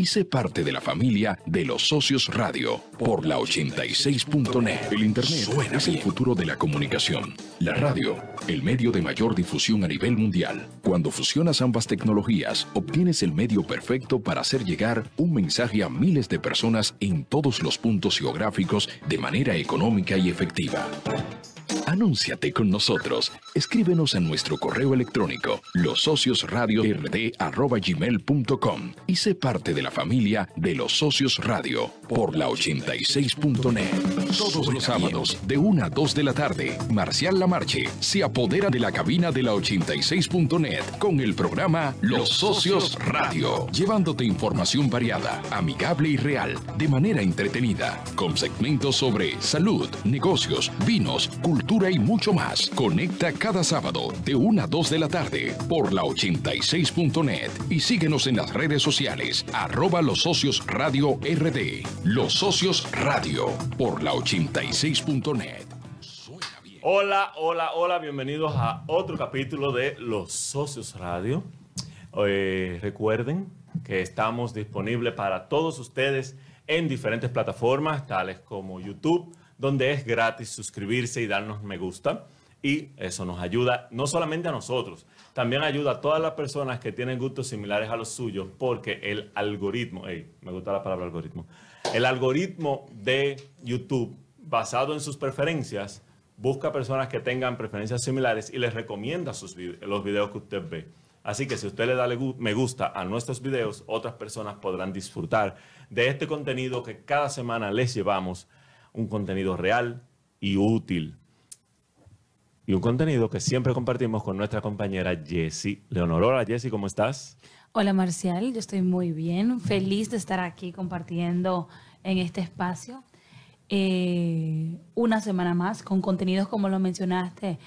y sé parte de la familia de los socios radio por la 86.net. El Internet es el futuro de la comunicación. La radio, el medio de mayor difusión a nivel mundial. Cuando fusionas ambas tecnologías, obtienes el medio perfecto para hacer llegar un mensaje a miles de personas en todos los puntos geográficos de manera económica y efectiva. Anúnciate con nosotros. Escríbenos a nuestro correo electrónico losociosradiord@gmail.com y sé parte de la familia de los socios radio por la 86.net. Todos los sábados de 1 a 2 de la tarde, Marcial Lamarche se apodera de la cabina de la 86.net con el programa Los Socios Radio, llevándote información variada, amigable y real, de manera entretenida, con segmentos sobre salud, negocios, vinos, cultura y mucho más. Conecta cada sábado de 1 a 2 de la tarde por la 86.net y síguenos en las redes sociales arroba los socios radio RD. Los socios radio por la 86.net. Hola, hola, hola, bienvenidos a otro capítulo de Los Socios Radio. Eh, recuerden que estamos disponibles para todos ustedes en diferentes plataformas, tales como YouTube, donde es gratis suscribirse y darnos me gusta. Y eso nos ayuda no solamente a nosotros, también ayuda a todas las personas que tienen gustos similares a los suyos, porque el algoritmo, me gusta la palabra algoritmo, el algoritmo de YouTube, basado en sus preferencias, busca personas que tengan preferencias similares y les recomienda sus los videos que usted ve. Así que si usted le da me gusta a nuestros videos, otras personas podrán disfrutar de este contenido que cada semana les llevamos un contenido real y útil. Y un contenido que siempre compartimos con nuestra compañera Jessie Leonor. Hola Jessie, ¿cómo estás? Hola Marcial, yo estoy muy bien, feliz de estar aquí compartiendo en este espacio. Eh, una semana más con contenidos como lo mencionaste,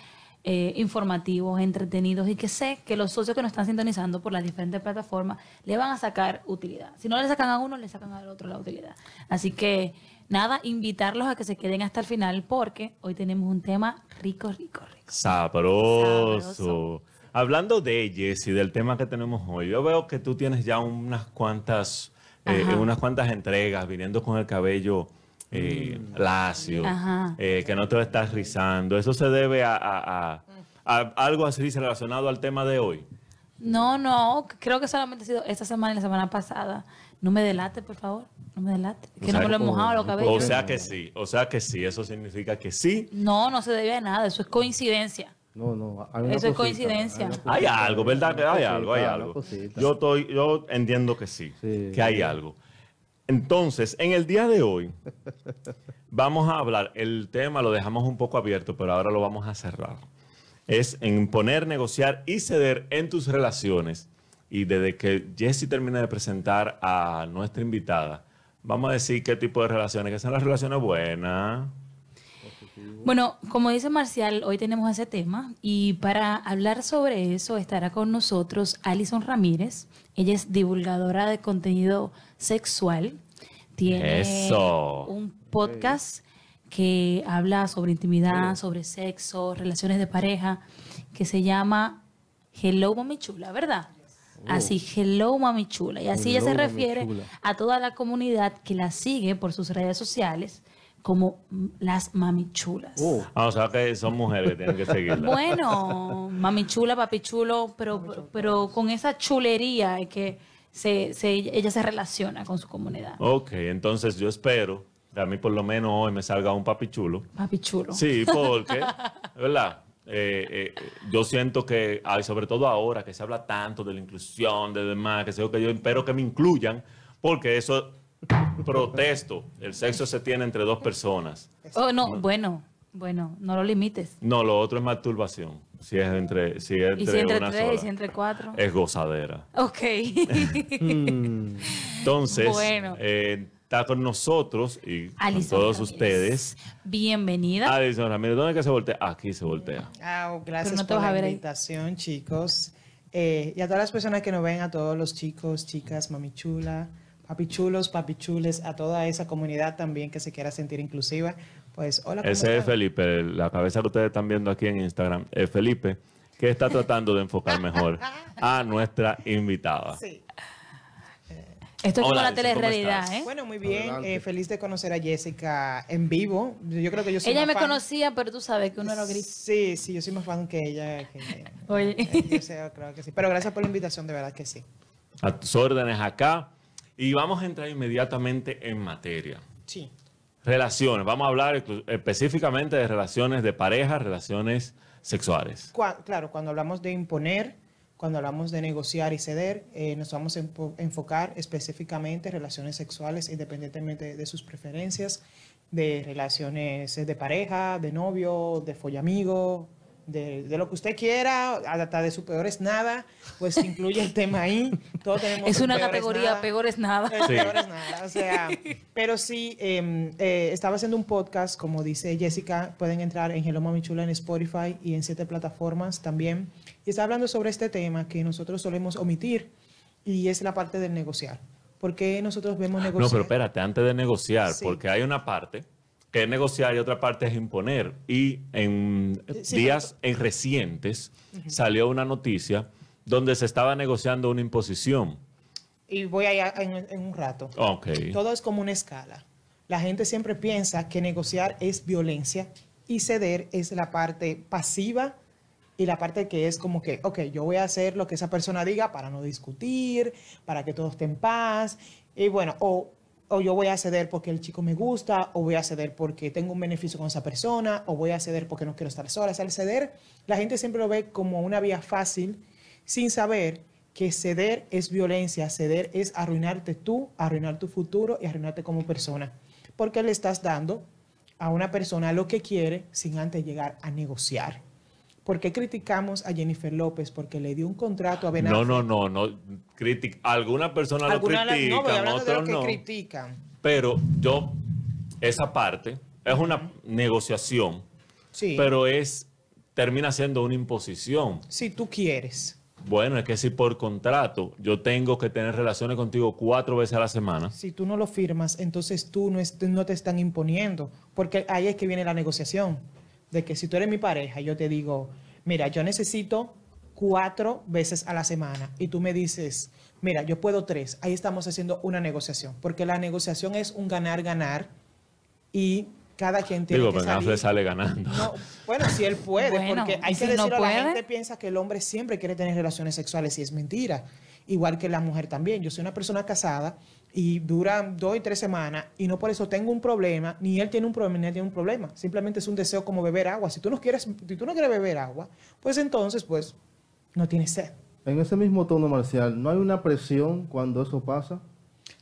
eh, informativos, entretenidos y que sé que los socios que nos están sintonizando por las diferentes plataformas le van a sacar utilidad. Si no le sacan a uno, le sacan al otro la utilidad. Así que nada, invitarlos a que se queden hasta el final porque hoy tenemos un tema rico, rico, rico. Sabroso. Hablando de Jessy, del tema que tenemos hoy, yo veo que tú tienes ya unas cuantas, eh, unas cuantas entregas viniendo con el cabello eh, mm. lacio, eh, que no te lo estás rizando. ¿Eso se debe a, algo así relacionado al tema de hoy? No, no, creo que solamente ha sido esta semana y la semana pasada. No me delate, por favor. No me delate. Que no me lo he mojado los cabellos. O sea que sí, o sea que sí. Eso significa que sí. No, no se debe a nada. Eso es coincidencia. No, no. Eso es coincidencia. Hay, algo, ¿verdad? Que hay algo, hay algo. Yo, estoy, yo entiendo que sí, que hay algo. Entonces, en el día de hoy, vamos a hablar, el tema lo dejamos un poco abierto, pero ahora lo vamos a cerrar. Es imponer, negociar y ceder en tus relaciones y desde que Jesse termine de presentar a nuestra invitada, vamos a decir qué tipo de relaciones, que son las relaciones buenas. Bueno, como dice Marcial, hoy tenemos ese tema y para hablar sobre eso estará con nosotros Alison Ramírez. Ella es divulgadora de contenido sexual. Tiene un podcast que habla sobre intimidad, sobre sexo, relaciones de pareja, que se llama Hello Mami Chula, ¿verdad? Así, hello mami chula. Y así ella se refiere a toda la comunidad que la sigue por sus redes sociales como las mami chulas. Uh. Ah, o sea que son mujeres que tienen que seguirla. Bueno, mami chula, papi chulo, pero, pero con esa chulería que se, se, ella se relaciona con su comunidad. Ok, entonces yo espero que a mí por lo menos hoy me salga un papi chulo. Papi chulo. Sí, porque, ¿verdad? Eh, eh, yo siento que, hay, sobre todo ahora que se habla tanto de la inclusión, de demás, que, sé que yo espero que me incluyan, porque eso protesto. El sexo se tiene entre dos personas. Oh, no, bueno, bueno, no lo limites. No, lo otro es masturbación. Si es entre, si es entre, ¿Y si entre tres, y si entre cuatro. Es gozadera. Ok. Entonces, bueno. Eh, está con nosotros y con todos ustedes. Bienvenida. Alison Ramírez, ¿dónde es que se voltea? Aquí se voltea. Ah, gracias por la invitación, chicos. Eh, y a todas las personas que nos ven, a todos los chicos, chicas, mamichula, papichulos, papichules, a toda esa comunidad también que se quiera sentir inclusiva. Pues hola. Ese es Felipe, la cabeza que ustedes están viendo aquí en Instagram. Es Felipe, que está tratando de enfocar mejor a nuestra invitada. Sí. Esto es como la telerrealidad, ¿eh? Bueno, muy bien. Eh, feliz de conocer a Jessica en vivo. Yo creo que yo soy Ella me conocía, pero tú sabes que uno era gris. Sí, sí, yo soy más fan que ella. Oye. Yo sé, creo que sí. Pero gracias por la invitación, de verdad que sí. A tus órdenes acá. Y vamos a entrar inmediatamente en materia. Sí. Relaciones. Vamos a hablar específicamente de relaciones de pareja, relaciones sexuales. claro, cuando hablamos de imponer, cuando hablamos de negociar y ceder, eh, nos vamos a enfocar específicamente en relaciones sexuales, independientemente de sus preferencias, de relaciones de pareja, de novio, de follamigo, de, de, lo que usted quiera, hasta de su peor es nada, pues incluye el tema ahí. Todos tenemos es una categoría, peor es nada. Peor es nada, o sea, pero sí, em, eh, estaba haciendo un podcast, como dice Jessica, pueden entrar en Hello Mami Chula en Spotify y en siete plataformas también. Y está hablando sobre este tema que nosotros solemos omitir y es la parte del negociar. ¿Por qué nosotros vemos negociar? No, pero espérate, antes de negociar, porque hay una parte que es negociar y otra parte es imponer. Y en días en recientes salió una noticia donde se estaba negociando una imposición. Y voy allá en, en un rato. Okay. Todo es como una escala. La gente siempre piensa que negociar es violencia y ceder es la parte pasiva y la parte que es como que, ok, yo voy a hacer lo que esa persona diga para no discutir, para que todo esté en paz. Y bueno, o, o yo voy a ceder porque el chico me gusta, o voy a ceder porque tengo un beneficio con esa persona, o voy a ceder porque no quiero estar sola. O sea, el ceder, la gente siempre lo ve como una vía fácil, sin saber que ceder es violencia, ceder es arruinarte tú, arruinar tu futuro y arruinarte como persona. Porque le estás dando a una persona lo que quiere sin antes llegar a negociar. ¿Por qué criticamos a Jennifer López? Porque le dio un contrato a Ben No, no, no, no. Critic Alguna persona lo critica, no, otros de lo que critican. Pero yo, esa parte es una negociación, sí. pero es termina siendo una imposición. Si tú quieres. Bueno, es que si por contrato yo tengo que tener relaciones contigo cuatro veces a la semana. Si tú no lo firmas, entonces tú no, no te están imponiendo, porque ahí es que viene la negociación de que si tú eres mi pareja, yo te digo, mira, yo necesito cuatro veces a la semana y tú me dices, mira, yo puedo tres, ahí estamos haciendo una negociación, porque la negociación es un ganar-ganar y cada quien tiene Digo, que salir. sale ganando. bueno, si él puede, porque hay que decirlo, la gente piensa que el hombre siempre quiere tener relaciones sexuales y es mentira. Igual que la mujer también. Yo soy una persona casada y dura dos y tres semanas y no por eso tengo un problema, ni él tiene un problema, ni él tiene un problema. Simplemente es un deseo como beber agua. Si tú no quieres, si tú no quieres beber agua, pues entonces, pues, no tienes sed. En ese mismo tono marcial, ¿no hay una presión cuando eso pasa?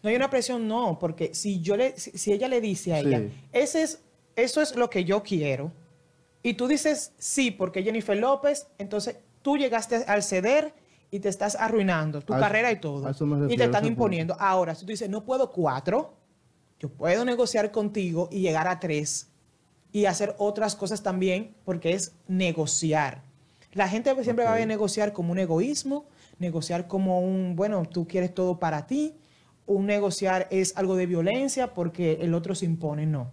No hay una presión, no, porque si yo le, si, ella le dice a ella, ese es, eso es lo que yo quiero, y tú dices sí, porque Jennifer López, entonces tú llegaste al ceder y te estás arruinando tu carrera y todo. y te están imponiendo. Ahora, si tú dices, no puedo cuatro, yo puedo negociar contigo y llegar a tres y hacer otras cosas también, porque es negociar. La gente siempre va a negociar como un egoísmo, negociar como un, bueno, tú quieres todo para ti. Un negociar es algo de violencia porque el otro se impone, no.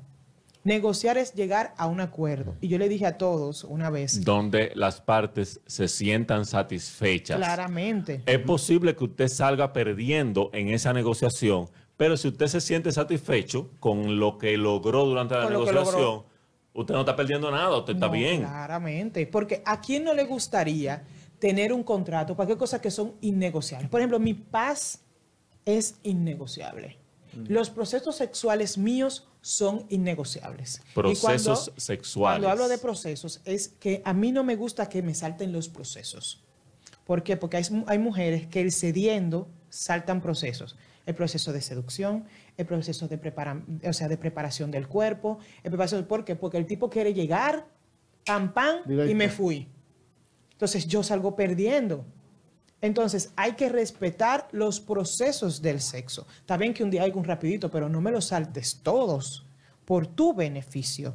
Negociar es llegar a un acuerdo. Y yo le dije a todos una vez. Donde las partes se sientan satisfechas. Claramente. Es posible que usted salga perdiendo en esa negociación, pero si usted se siente satisfecho con lo que logró durante la negociación, usted no está perdiendo nada, usted está bien. Claramente. Porque a quién no le gustaría tener un contrato, cualquier cosa que son innegociables. Por ejemplo, mi paz es innegociable. Mm. Los procesos sexuales míos son innegociables. Procesos sexuales. Cuando hablo de procesos, es que a mí no me gusta que me salten los procesos. ¿Por qué? Porque hay, mujeres que el cediendo saltan procesos. El proceso de seducción, el proceso de, o sea, de preparación del cuerpo. El preparación, ¿Por qué? Porque el tipo quiere llegar, pam, pam, y me fui. Entonces yo salgo perdiendo. Entonces, hay que respetar los procesos del sexo. Está bien que un día hay un rapidito, pero no me los saltes todos por tu beneficio.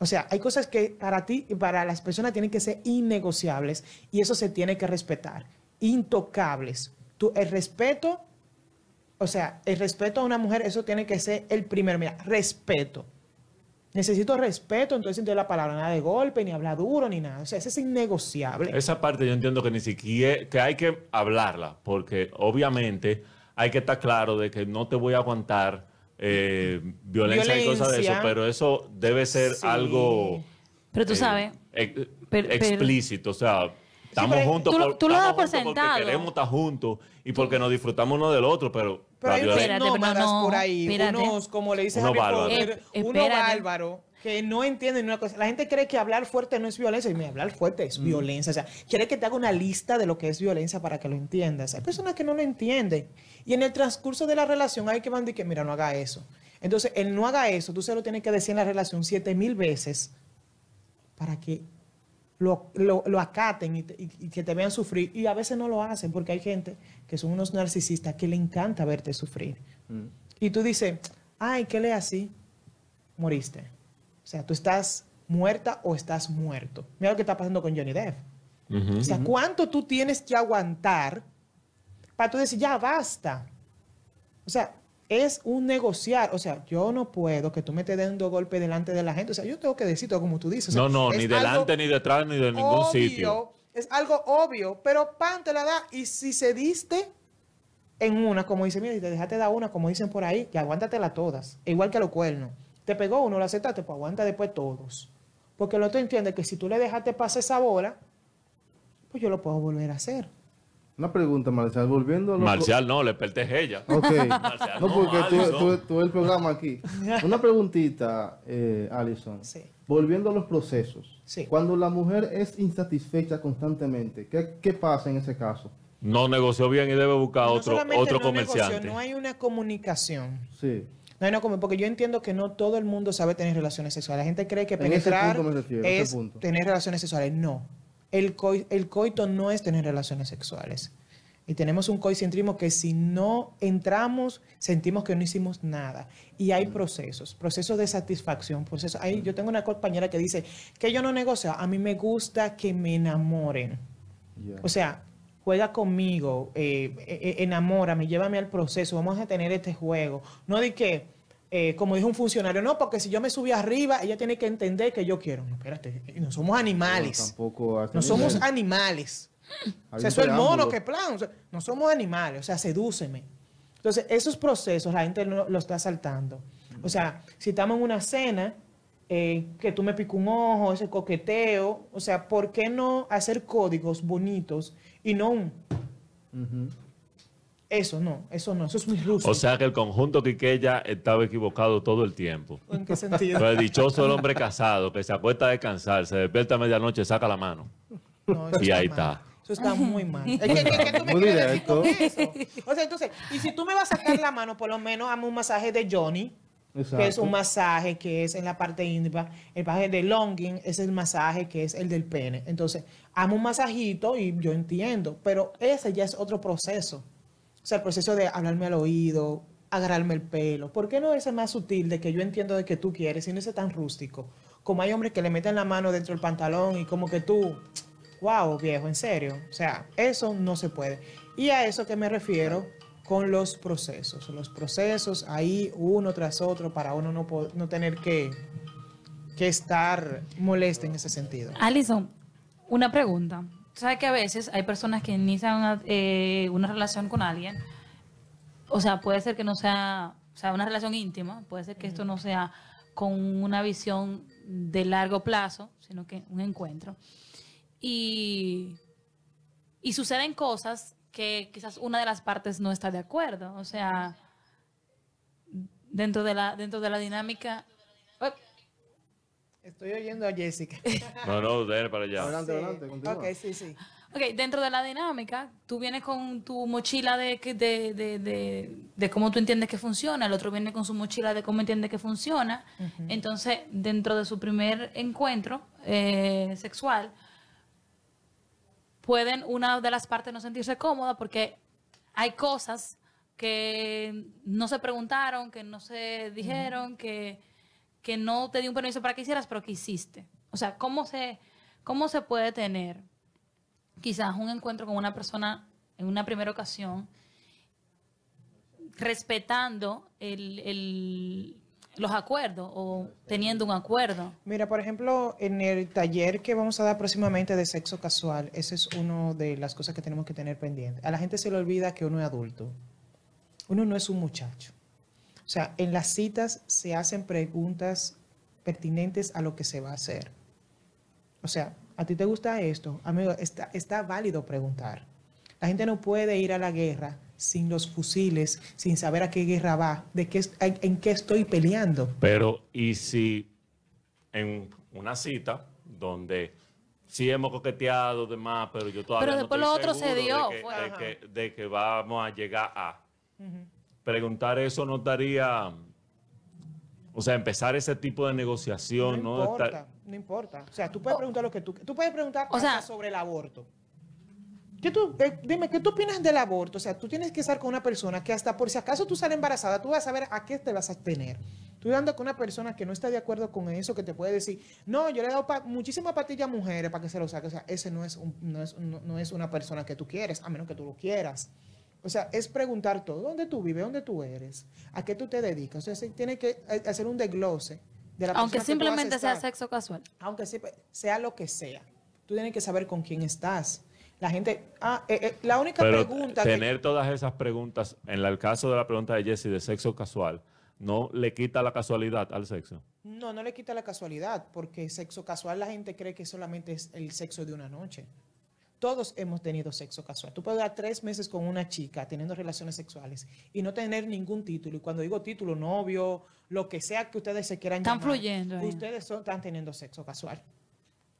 O sea, hay cosas que para ti y para las personas tienen que ser innegociables y eso se tiene que respetar, intocables. El respeto, o sea, el respeto a una mujer, eso tiene que ser el primero. Mira, respeto. Necesito respeto, entonces entiendo la palabra, nada de golpe, ni hablar duro, ni nada. O sea, eso es innegociable. Esa parte yo entiendo que ni siquiera, que hay que hablarla, porque obviamente hay que estar claro de que no te voy a aguantar eh, violencia, y cosas de eso, pero eso debe ser algo... Pero tú sabes... explícito, o sea Estamos juntos, tú, por, lo das por sentado. porque queremos estar juntos y porque nos disfrutamos uno del otro, pero... Pero hay unos por ahí, unos, como le dices a mi poder, eh, uno bárbaro que no entienden una cosa. La gente cree que hablar fuerte no es violencia. Y me hablar fuerte es mm. violencia. O sea, quiere que te haga una lista de lo que es violencia para que lo entiendas. Hay personas que no lo entienden. Y en el transcurso de la relación hay que decir que, mira, no haga eso. Entonces, el no haga eso, tú se lo tienes que decir en la relación siete mil veces para que lo, lo, acaten y, que te vean sufrir. Y a veces no lo hacen porque hay gente que son unos narcisistas que le encanta verte sufrir. Mm. Y tú dices, ay, ¿qué le así? Moriste. O sea, tú estás muerta o estás muerto. Mira lo que está pasando con Johnny Depp. O sea, ¿cuánto tú tienes que aguantar para tú decir, ya basta? O sea, es un negociar. O sea, yo no puedo que tú me estés dando golpe delante de la gente. O sea, yo tengo que decir todo como tú dices. no, no, ni delante, ni detrás, ni de ningún sitio. Es algo obvio, pero pan te la da. Y si se diste en una, como dice, mira, si te dejaste dar una, como dicen por ahí, que aguántatela todas. Igual que los cuernos. Te pegó uno, lo aceptaste, pues aguanta después todos. Porque el otro entiende que si tú le dejaste pasar esa bola, pues yo lo puedo volver a hacer. Una pregunta, Marcial, volviendo a Marcial no, le pertenece ella. Ok. no, porque tú, tú, el programa aquí. Una preguntita, eh, Alison. Sí. Volviendo a los procesos. Sí. Cuando la mujer es insatisfecha constantemente, ¿qué, qué pasa en ese caso? No negoció bien y debe buscar otro, otro comerciante. no hay una comunicación. Sí. No hay una porque yo entiendo que no todo el mundo sabe tener relaciones sexuales. La gente cree que penetrar es tener relaciones sexuales. No el, el coito no es tener relaciones sexuales. Y tenemos un coicentrismo que si no entramos, sentimos que no hicimos nada. Y hay procesos, procesos de satisfacción. Procesos. Ahí, yo tengo una compañera que dice que yo no negocio, a mí me gusta que me enamoren. O sea, juega conmigo, eh, eh, eh, enamórame, llévame al proceso, vamos a tener este juego. No de que eh, como dijo un funcionario, no, porque si yo me subí arriba, ella tiene que entender que yo quiero. No, espérate, no somos animales. No, tampoco no somos animales. O sea, eso es el mono que plan. no somos animales, o sea, sedúceme. Entonces, esos procesos la gente lo, está saltando. O sea, si estamos en una cena, eh, que tú me pico un ojo, ese coqueteo, o sea, ¿por qué no hacer códigos bonitos y no un... Eso no, eso no, eso es muy ruso. O sea que el conjunto Quiqueya estaba equivocado todo el tiempo. ¿En qué sentido? Pues el dichoso el hombre casado que se acuesta a descansar, se despierta a medianoche, saca la mano. y ahí está. Eso está muy mal. Es que, tú me muy directo. eso. O sea, entonces, y si tú me vas a sacar la mano, por lo menos hazme un masaje de Johnny, que es un masaje que es en la parte íntima. El masaje de Longing es el masaje que es el del pene. Entonces, hazme un masajito y yo entiendo, pero ese ya es otro proceso. Sea, el proceso de hablarme al oído, agarrarme el pelo. ¿Por qué no ese más sutil de que yo entiendo de que tú quieres y no ese tan rústico? Como hay hombres que le meten la mano dentro del pantalón y como que tú, wow, viejo, en serio. O sea, eso no se puede. Y a eso que me refiero con los procesos. Los procesos ahí uno tras otro para uno no, no tener que, que estar molesto en ese sentido. Alison, una pregunta sabes que a veces hay personas que inician eh, una, relación con alguien, o sea, puede ser que no sea, o sea, una relación íntima, puede ser que esto no sea con una visión de largo plazo, sino que un encuentro. Y, y suceden cosas que quizás una de las partes no está de acuerdo, o sea, dentro de la, dentro de la dinámica... Estoy oyendo a Jessica. No, no, déjale para allá. Adelante, adelante, continúa. Ok, sí, sí. Ok, dentro de la dinámica, tú vienes con tu mochila de, de, de, de, cómo tú entiendes que funciona, el otro viene con su mochila de cómo entiende que funciona. Entonces, dentro de su primer encuentro eh, sexual, pueden una de las partes no sentirse cómoda porque hay cosas que no se preguntaron, que no se dijeron, que que no te dio un permiso para que hicieras, pero que hiciste. O sea, ¿cómo se, cómo se puede tener quizás un encuentro con una persona en una primera ocasión respetando los acuerdos o teniendo un acuerdo? Mira, por ejemplo, en el taller que vamos a dar próximamente de sexo casual, esa es una de las cosas que tenemos que tener pendiente. A la gente se le olvida que uno es adulto. Uno no es un muchacho. O sea, en las citas se hacen preguntas pertinentes a lo que se va a hacer. O sea, ¿a ti te gusta esto? Amigo, está, está válido preguntar. La gente no puede ir a la guerra sin los fusiles, sin saber a qué guerra va, de qué, en, qué estoy peleando. Pero, ¿y si en una cita donde sí hemos coqueteado demás, pero yo todavía pero después lo otro se dio, de que, vamos a llegar a preguntar eso no daría o sea, empezar ese tipo de negociación, ¿no? Importa, no importa. O sea, tú puedes preguntar lo que tú... Tú puedes preguntar sobre el aborto. ¿Qué tú, eh, dime, ¿qué tú opinas del aborto? O sea, tú tienes que estar con una persona que hasta por si acaso tú sales embarazada, tú vas a saber a qué te vas a tener. Tú andando con una persona que no está de acuerdo con eso, que te puede decir, no, yo le he dado muchísimas patillas a mujeres para que se lo saque. O sea, ese no es, no, es, no, es una persona que tú quieres, a menos que tú lo quieras. O sea, es preguntar todo. ¿Dónde tú vives? ¿Dónde tú eres? ¿A qué tú te dedicas? O sea, tiene que eh, hacer un desglose de la Aunque simplemente sea sexo casual. Aunque sea lo que sea. Tú tienes que saber con quién estás la gente, ah, eh, eh, la única pregunta. Tener todas esas preguntas, en el caso de la pregunta de Jesse de sexo casual, ¿no le quita la casualidad al sexo? No, no le quita la casualidad, porque sexo casual la gente cree que solamente es el sexo de una noche. Todos hemos tenido sexo casual. Tú puedes dar tres meses con una chica teniendo relaciones sexuales y no tener ningún título. Y cuando digo título, novio, lo que sea que ustedes se quieran están fluyendo. Ustedes están teniendo sexo casual.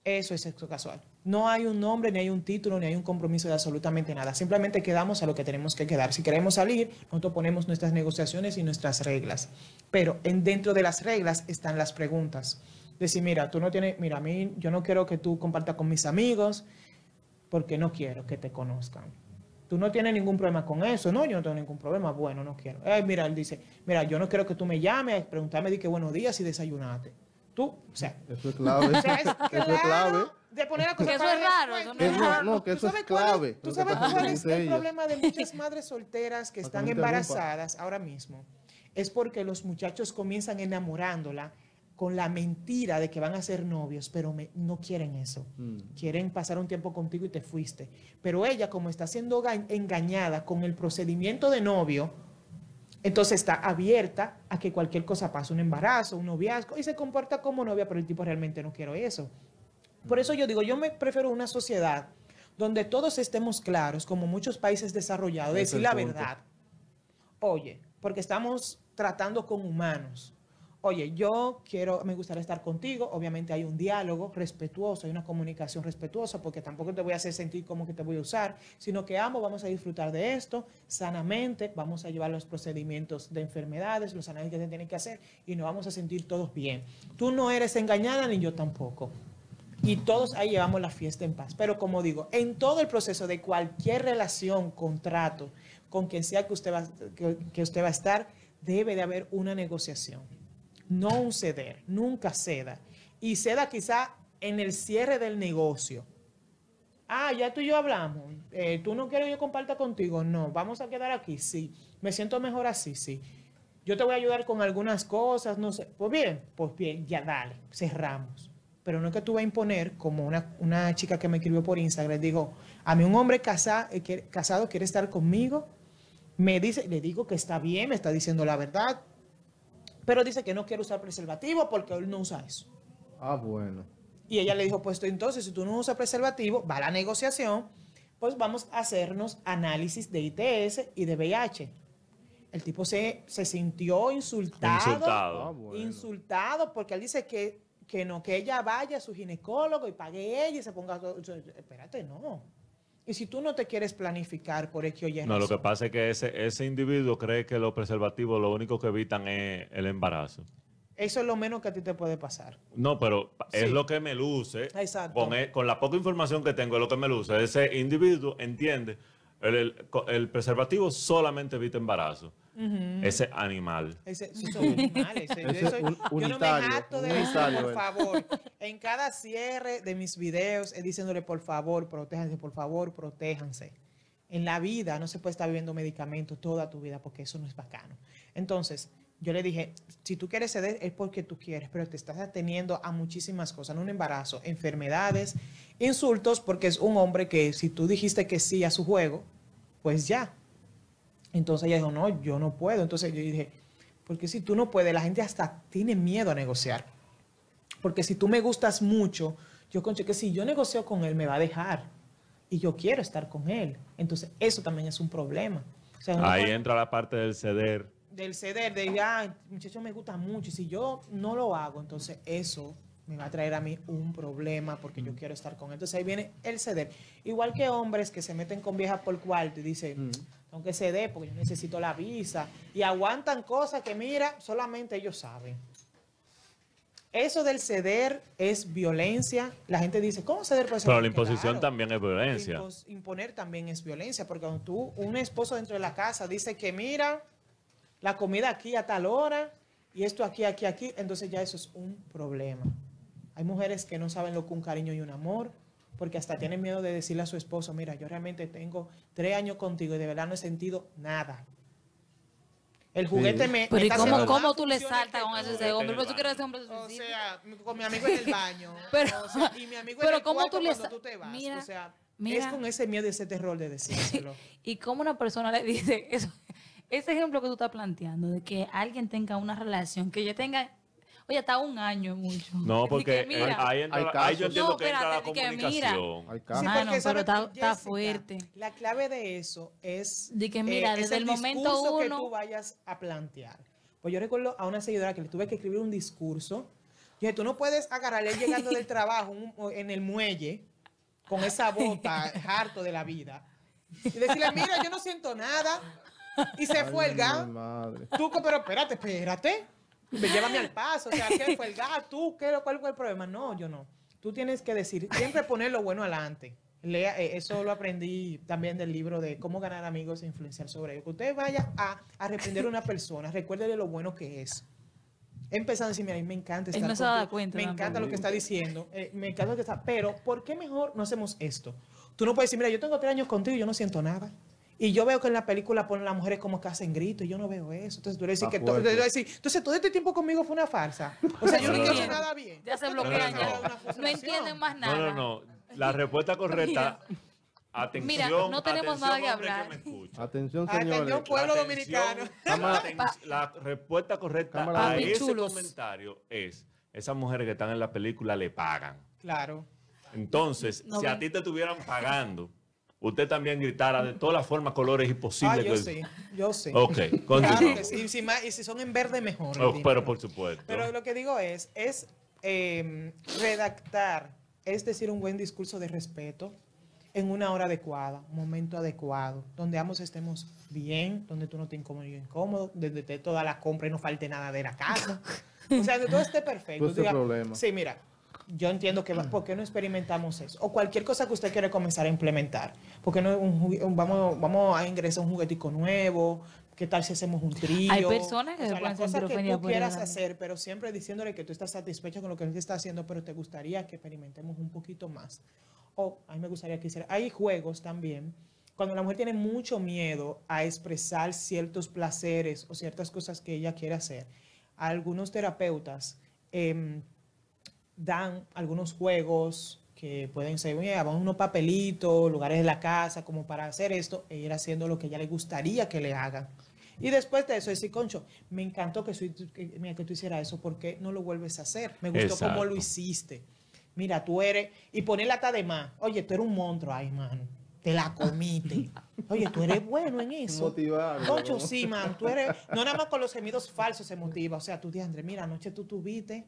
Eso es sexo casual. No hay un nombre, ni hay un título, ni hay un compromiso de absolutamente nada. Simplemente quedamos a lo que tenemos que quedar. Si queremos salir, nosotros ponemos nuestras negociaciones y nuestras reglas. Pero en, dentro de las reglas están las preguntas. Decir, mira, tú no tienes, mira, a mí yo no quiero que tú compartas con mis amigos porque no quiero que te conozcan. Tú no tienes ningún problema con eso, no, yo no tengo ningún problema, bueno, no quiero. Eh, mira, él dice, mira, yo no quiero que tú me llames, preguntarme de qué buenos días y desayunate. Tú, o sea. Eso es clave. O sea, es, eso es clave. De poner la cosa eso es raro. Eso no, es raro. no, que eso es clave. ¿Tú sabes cuál es el problema de muchas madres solteras que están embarazadas ahora mismo? Es porque los muchachos comienzan enamorándola con la mentira de que van a ser novios, pero no quieren eso. Mm. Quieren pasar un tiempo contigo y te fuiste. Pero ella, como está siendo engañada con el procedimiento de novio, entonces está abierta a que cualquier cosa pase, un embarazo, un noviazgo, y se comporta como novia, pero el tipo realmente no quiere eso. Por eso yo digo, yo me prefiero una sociedad donde todos estemos claros, como muchos países desarrollados, de decir la verdad. Oye, porque estamos tratando con humanos oye, yo quiero, me gustaría estar contigo, obviamente hay un diálogo respetuoso, hay una comunicación respetuosa, porque tampoco te voy a hacer sentir como que te voy a usar, sino que ambos vamos a disfrutar de esto sanamente, vamos a llevar los procedimientos de enfermedades, los análisis que se tienen que hacer y nos vamos a sentir todos bien. Tú no eres engañada ni yo tampoco. Y todos ahí llevamos la fiesta en paz. Pero como digo, en todo el proceso de cualquier relación, contrato, con quien sea que usted va, que usted va a estar, debe de haber una negociación no ceder, nunca ceda. Y ceda quizá en el cierre del negocio. Ah, ya tú y yo hablamos. Eh, tú no quieres que yo comparta contigo. No, vamos a quedar aquí. Sí, me siento mejor así, sí. Yo te voy a ayudar con algunas cosas, no sé. Pues bien, pues bien, ya dale, cerramos. Pero no es que tú vas a imponer, como una, chica que me escribió por Instagram, digo, a mí un hombre eh, casado quiere estar conmigo, me dice, le digo que está bien, me está diciendo la verdad, pero dice que no quiere usar preservativo porque él no usa eso. Ah, bueno. Y ella le dijo, pues entonces, si tú no usas preservativo, va la negociación, pues vamos a hacernos análisis de ITS y de VIH. El tipo se, se sintió insultado. Insultado. Ah, insultado porque él dice que, que no, que ella vaya a su ginecólogo y pague ella y se ponga... Espérate, no. Y si tú no te quieres planificar por X o Y No, lo que pasa es que ese, ese individuo cree que los preservativos lo único que evitan es el embarazo. Eso es lo menos que a ti te puede pasar. No, pero es lo que me luce. Exacto. Con, e, con, la poca información que tengo, es lo que me luce. Ese individuo entiende, el, el preservativo solamente evita embarazo ese animal. Ese, animales. yo no me jacto de eso, por favor. En cada cierre de mis videos, es diciéndole, por favor, protéjanse, por favor, protéjanse. En la vida no se puede estar viviendo medicamentos toda tu vida porque eso no es bacano. Entonces, yo le dije, si tú quieres ceder es porque tú quieres, pero te estás ateniendo a muchísimas cosas, un embarazo, enfermedades, insultos, porque es un hombre que si tú dijiste que sí a su juego, pues ya, Entonces ella dijo, no, yo no puedo. Entonces yo dije, porque si tú no puedes, la gente hasta tiene miedo a negociar. Porque si tú me gustas mucho, yo concho que si yo negocio con él, me va a dejar. Y yo quiero estar con él. Entonces eso también es un problema. Ahí entra la parte del ceder. Del ceder, de, ah, muchacho me gusta mucho. Y si yo no lo hago, entonces eso me va a traer a mí un problema porque yo mm. quiero estar con él. Entonces ahí viene el ceder. Igual que hombres que se meten con viejas por cuarto y dicen, mm. Tengo que ceder porque yo necesito la visa. Y aguantan cosas que, mira, solamente ellos saben. Eso del ceder es violencia. La gente dice, ¿cómo ceder puede ser? Pero la imposición también es violencia. Imponer también es violencia, porque cuando tú, un esposo dentro de la casa dice que mira, la comida aquí a tal hora y esto aquí, aquí, aquí, entonces ya eso es un problema. Hay mujeres que no saben lo que un cariño y un amor, porque hasta tienen miedo de decirle a su esposo, mira, yo realmente tengo tres años contigo y de verdad no he sentido nada. El juguete me. Pero ¿y cómo, cómo tú le saltas con ese hombre? Pero tú quieres ese hombre O sea, con mi amigo en el baño. pero, o sea, y mi amigo pero en el ¿cómo tú le cuando tú te vas. Mira, o sea, mira, es con ese miedo y ese terror de decírselo. y cómo una persona le dice eso. Ese ejemplo que tú estás planteando de que alguien tenga una relación, que yo tenga Oye, está un año mucho. No, porque ahí, entra, yo entiendo que entra la comunicación. Sí, pero está, fuerte. La clave de eso es, de que mira, eh, desde el, momento uno que tú vayas a plantear. Pues yo recuerdo a una seguidora que le tuve que escribir un discurso. Yo dije, tú no puedes agarrarle llegando del trabajo en el muelle con esa bota harto de la vida y decirle, mira, yo no siento nada. Y se fue el gas. Tú, pero espérate, espérate. Llévame al paso. O sea, ¿qué fue el gato? ¿Tú? ¿Qué, ¿Cuál fue el problema? No, yo no. Tú tienes que decir, siempre poner lo bueno adelante. Lea, eh, eso lo aprendí también del libro de cómo ganar amigos e influenciar sobre ellos. Que usted vaya a, a reprender a una persona, recuérdele lo bueno que es. Empezando a decir, mira, me encanta estar no cuenta, me encanta lo que está diciendo, eh, me encanta lo que está, pero ¿por qué mejor no hacemos esto? Tú no puedes decir, mira, yo tengo tres años contigo y yo no siento nada. Y yo veo que en la película ponen a las mujeres como que hacen gritos y yo no veo eso. Entonces tú le dices que todo, decir, entonces todo este tiempo conmigo fue una farsa. O sea, yo no, quiero nada bien. Ya se bloquean, no, entienden más nada. No, no, no. La respuesta correcta. Atención, Mira, no tenemos nada que hablar. atención, señores. Atención, pueblo dominicano. la respuesta correcta a ese comentario es: esas mujeres que están en la película le pagan. Claro. Entonces, si a ti te estuvieran pagando usted también gritara de todas las formas, colores y posibles. Ah, yo sí, yo sí. Ok, claro que sí. y si son en verde, mejor. Oh, pero por supuesto. Pero lo que digo es, es em, redactar, es decir, un buen discurso de respeto en una hora adecuada, un momento adecuado, donde ambos estemos bien, donde tú no te incómodo y incómodo, donde te toda la compra y no falte nada de la casa. O sea, donde todo esté perfecto. No es problema. Sí, mira, yo entiendo que, ¿por qué no experimentamos eso? O cualquier cosa que usted quiere comenzar a implementar. porque no vamos, vamos a ingresar un juguetico nuevo? ¿Qué tal si hacemos un trío? Hay personas que o las cosas que tú quieras hacer, pero siempre diciéndole que tú estás satisfecho con lo que él está haciendo, pero te gustaría que experimentemos un poquito más. O a mí me gustaría que hiciera. Hay juegos también. Cuando la mujer tiene mucho miedo a expresar ciertos placeres o ciertas cosas que ella quiere hacer, algunos terapeutas eh, dan algunos juegos que pueden ser, vamos unos papelitos, lugares de la casa, como para hacer esto e ir haciendo lo que ella le gustaría que le hagan. Y después de eso, decir, Concho, me encantó que, que, que tú hicieras eso, porque no lo vuelves a hacer? Me gustó cómo lo hiciste. Mira, tú eres, y poner la de más. Oye, tú eres un monstruo, ay, mano. Te la comiste. Oye, tú eres bueno en eso. Motivar. Concho, sí, man. Tú eres, no nada más con los gemidos falsos se motiva. O sea, tú, André, mira, anoche tú tuviste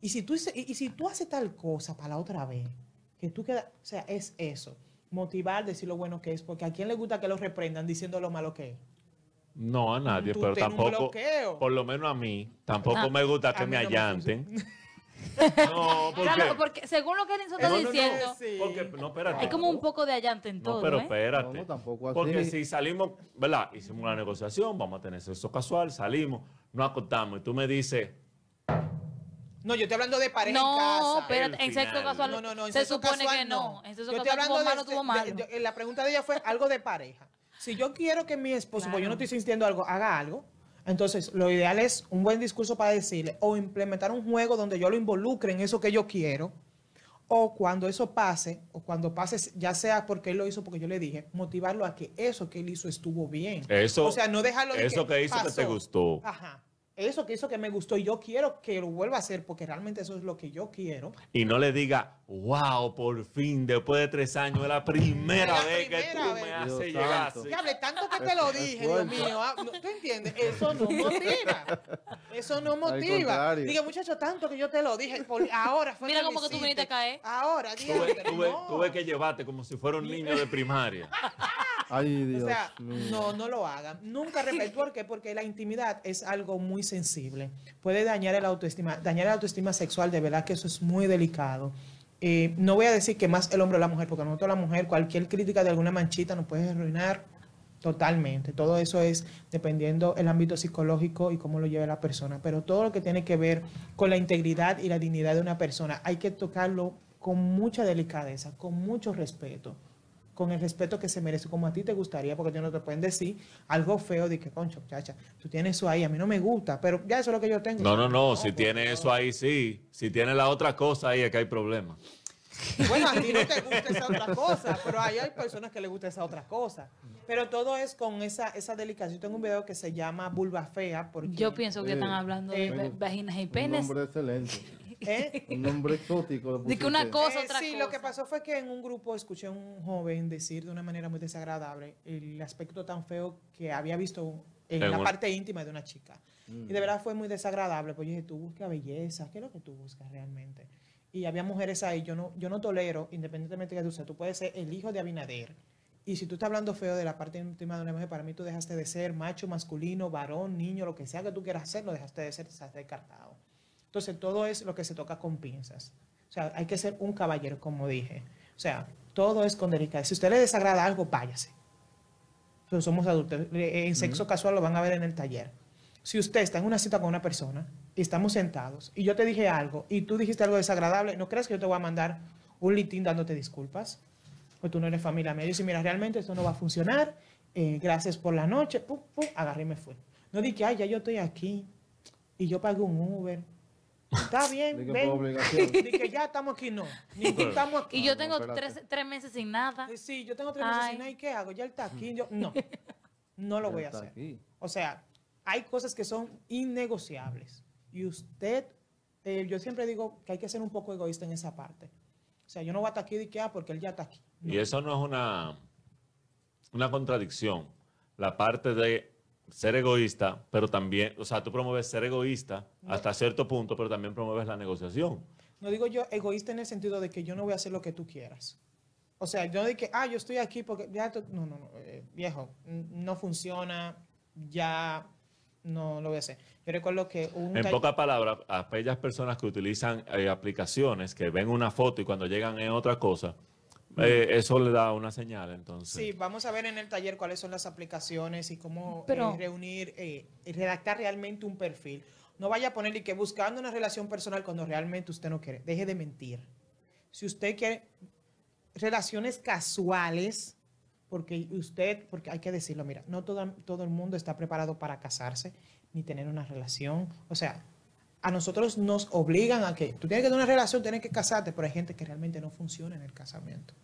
y si tú, y, si tú haces tal cosa para la otra vez, que tú quedas, o sea, es eso. Motivar, decir lo bueno que es, porque a quién le gusta que lo reprendan diciendo lo malo que es. No, a nadie, pero tampoco, por lo menos a mí, tampoco ah, me gusta que me allanten. No, porque, claro, porque según lo que Edison está diciendo, porque, no, espérate, hay como un poco de allante en todo. No, pero ¿eh? espérate. No, tampoco así. Porque si salimos, ¿verdad? Hicimos una negociación, vamos a tener sexo casual, salimos, nos acostamos y tú me dices, no, yo estoy hablando de pareja en casa. No, pero en sexo casual. No, no, no. se supone que no. En sexo yo estoy hablando malo, tuvo malo. la pregunta de ella fue algo de pareja. Si yo quiero que mi esposo, pues yo no estoy sintiendo algo, haga algo. Entonces, lo ideal es un buen discurso para decirle o implementar un juego donde yo lo involucre en eso que yo quiero. O cuando eso pase, o cuando pase, ya sea porque él lo hizo, porque yo le dije, motivarlo a que eso que él hizo estuvo bien. Eso, o sea, no dejarlo de Eso que, hizo que te gustó. Ajá eso que hizo que me gustó y yo quiero que lo vuelva a hacer porque realmente eso es lo que yo quiero. Y no le diga, wow, por fin, después de tres años, es la primera vez que tú me haces llegar. hable tanto que te lo dije, Dios mío. Ah, ¿Tú entiendes? Eso no motiva. Eso no motiva. Diga, muchacho, tanto que yo te lo dije. ahora fue Mira cómo que tú viniste a caer. Ahora, tuve, tuve, tuve que llevarte como si fuera un niño de primaria. Ay, Dios. O sea, no, no lo hagan. Nunca repito. ¿Por qué? Porque la intimidad es algo muy sensible. Puede dañar el autoestima. Dañar el autoestima sexual, de verdad que eso es muy delicado. Eh, no voy a decir que más el hombre o la mujer, porque nosotros la mujer, cualquier crítica de alguna manchita nos puede arruinar totalmente. Todo eso es dependiendo el ámbito psicológico y cómo lo lleve la persona. Pero todo lo que tiene que ver con la integridad y la dignidad de una persona, hay que tocarlo con mucha delicadeza, con mucho respeto con el respeto que se merece, como a ti te gustaría, porque yo no te pueden decir algo feo de que, concho, chacha, tú tienes eso ahí, a mí no me gusta, pero ya eso es lo que yo tengo. No, no, no, si tiene eso ahí, sí. Si tiene la otra cosa ahí, es que hay problema. Bueno, a ti no te gusta esa otra cosa, pero ahí hay personas que les gusta esa otra cosa. Pero todo es con esa, esa delicacia. Yo tengo un video que se llama Vulva Fea. Porque, Yo pienso que están hablando de eh, vaginas y penes. Un nombre excelente. ¿Eh? Un nombre exótico. De que una cosa, eh, otra sí, lo que pasó fue que en un grupo escuché a un joven decir de una manera muy desagradable el aspecto tan feo que había visto en la parte íntima de una chica. Y de verdad fue muy desagradable. Pues yo dije, tú buscas belleza, ¿qué es lo que tú buscas realmente? Y había mujeres ahí, yo no, yo no tolero, independientemente de que tú seas, tú puedes ser el hijo de Abinader. Y si tú estás hablando feo de la parte íntima de una mujer, para mí tú dejaste de ser macho, masculino, varón, niño, lo que sea que tú quieras hacer, lo dejaste de ser, estás descartado. Entonces, todo es lo que se toca con pinzas. O sea, hay que ser un caballero, como dije. O sea, todo es con delicadeza. Si a usted le desagrada algo, váyase. Entonces, somos adultos. En sexo casual lo van a ver en el taller. Si usted está en una cita con una persona y estamos sentados y yo te dije algo y tú dijiste algo desagradable, ¿no crees que yo te voy a mandar un litín dándote disculpas? Pues tú no eres familia mía. Yo decía, mira, realmente esto no va a funcionar. Eh, gracias por la noche. Pum, pum, agarré y me fui. No dije, ay, ya yo estoy aquí y yo pagué un Uber Está bien, ven. que ya estamos aquí, no. estamos Y yo tengo tres, meses sin nada. Sí, yo tengo tres meses sin nada. ¿Y qué hago? Ya él está aquí. Yo, no, no lo voy a hacer. O sea, hay cosas que son innegociables. Y usted, eh, yo siempre digo que hay que ser un poco egoísta en esa parte. O sea, yo no voy a estar aquí de que, ah, porque él ya está aquí. Y eso no es una, una contradicción. La parte de ser egoísta, pero también, o sea, tú promueves ser egoísta hasta cierto punto, pero también promueves la negociación. No digo yo egoísta en el sentido de que yo no voy a hacer lo que tú quieras. O sea, yo no digo que, ah, yo estoy aquí porque ya, no, no, no, eh, viejo, no funciona, ya no lo voy a hacer. Yo recuerdo que un... En pocas palabras, aquellas personas que utilizan eh, aplicaciones, que ven una foto y cuando llegan es otra cosa, eh, eso le da una señal, entonces. Sí, vamos a ver en el taller cuáles son las aplicaciones y cómo eh, reunir eh, y redactar realmente un perfil. No vaya a ponerle que buscando una relación personal cuando realmente usted no quiere. Deje de mentir. Si usted quiere relaciones casuales, porque usted, porque hay que decirlo, mira, no todo, todo el mundo está preparado para casarse ni tener una relación. O sea, a nosotros nos obligan a que tú tienes que tener una relación, tienes que casarte, pero hay gente que realmente no funciona en el casamiento.